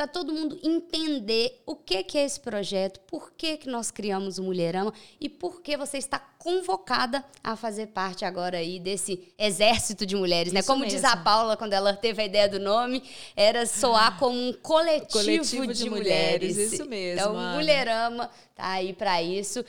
para todo mundo entender o que, que é esse projeto, por que, que nós criamos o Mulherama e por que você está convocada a fazer parte agora aí desse exército de mulheres, né? Como mesmo. diz a Paula quando ela teve a ideia do nome, era soar como um coletivo, coletivo de, de mulheres. mulheres. Isso mesmo. Então, Ana. Mulherama tá aí para isso.